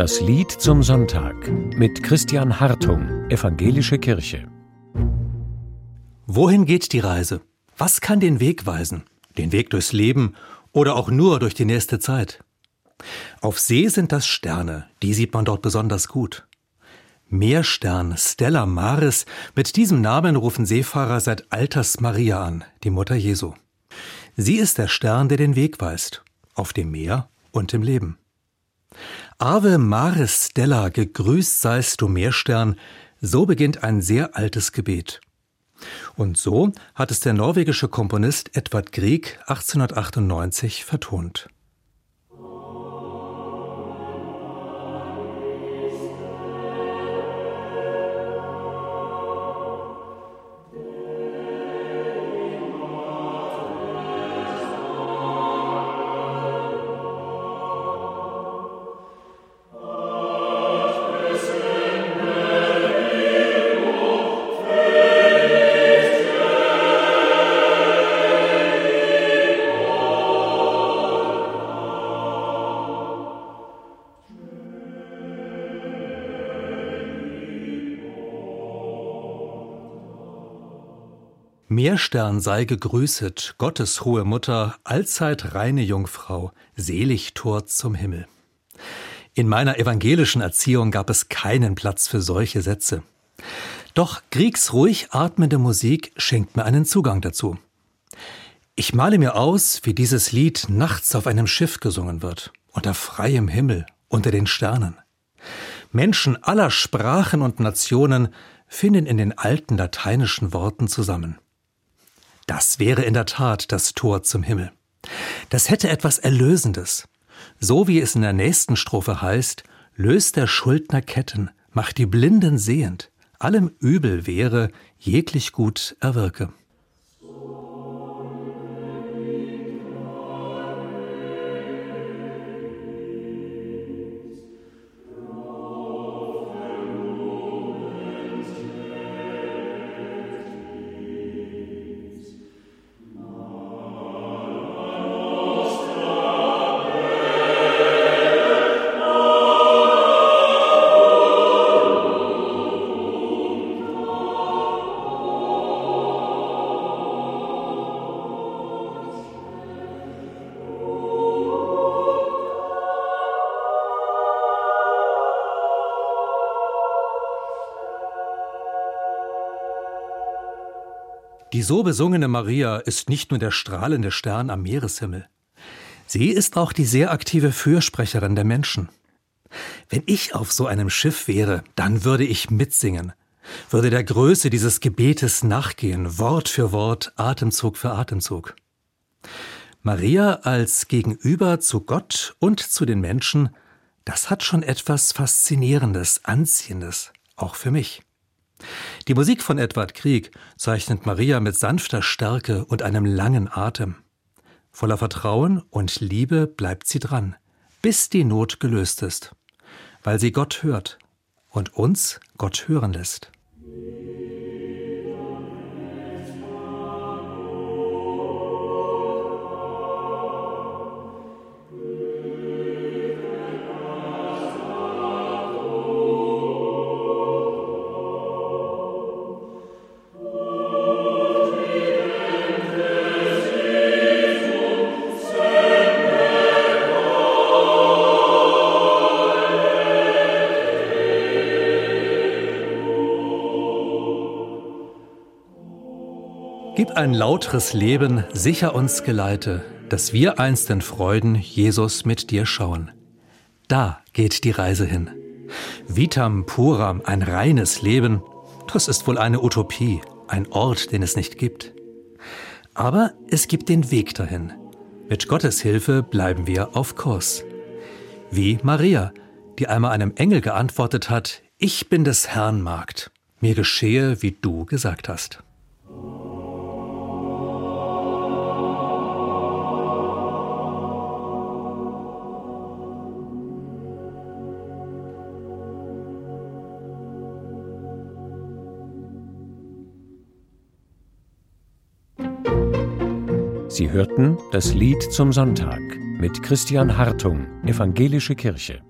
Das Lied zum Sonntag mit Christian Hartung, Evangelische Kirche. Wohin geht die Reise? Was kann den Weg weisen? Den Weg durchs Leben oder auch nur durch die nächste Zeit? Auf See sind das Sterne, die sieht man dort besonders gut. Meerstern, Stella Maris, mit diesem Namen rufen Seefahrer seit Alters Maria an, die Mutter Jesu. Sie ist der Stern, der den Weg weist, auf dem Meer und im Leben. Ave Maris Stella, gegrüßt seist du Meerstern, so beginnt ein sehr altes Gebet. Und so hat es der norwegische Komponist Edvard Grieg 1898 vertont. Meerstern sei gegrüßet, Gottes hohe Mutter, allzeit reine Jungfrau, selig Tor zum Himmel. In meiner evangelischen Erziehung gab es keinen Platz für solche Sätze. Doch Griegs ruhig atmende Musik schenkt mir einen Zugang dazu. Ich male mir aus, wie dieses Lied nachts auf einem Schiff gesungen wird, unter freiem Himmel, unter den Sternen. Menschen aller Sprachen und Nationen finden in den alten lateinischen Worten zusammen. Das wäre in der Tat das Tor zum Himmel. Das hätte etwas Erlösendes. So wie es in der nächsten Strophe heißt, löst der Schuldner Ketten, macht die Blinden sehend, allem Übel wäre, jeglich Gut erwirke. Die so besungene Maria ist nicht nur der strahlende Stern am Meereshimmel. Sie ist auch die sehr aktive Fürsprecherin der Menschen. Wenn ich auf so einem Schiff wäre, dann würde ich mitsingen, würde der Größe dieses Gebetes nachgehen, Wort für Wort, Atemzug für Atemzug. Maria als Gegenüber zu Gott und zu den Menschen, das hat schon etwas Faszinierendes, Anziehendes, auch für mich. Die Musik von Edward Krieg zeichnet Maria mit sanfter Stärke und einem langen Atem. Voller Vertrauen und Liebe bleibt sie dran, bis die Not gelöst ist, weil sie Gott hört und uns Gott hören lässt. Gib ein lauteres Leben, sicher uns geleite, dass wir einst in Freuden Jesus mit dir schauen. Da geht die Reise hin. Vitam puram, ein reines Leben, das ist wohl eine Utopie, ein Ort, den es nicht gibt. Aber es gibt den Weg dahin. Mit Gottes Hilfe bleiben wir auf Kurs. Wie Maria, die einmal einem Engel geantwortet hat, ich bin des Herrn Magd, mir geschehe, wie du gesagt hast. Sie hörten das Lied zum Sonntag mit Christian Hartung, Evangelische Kirche.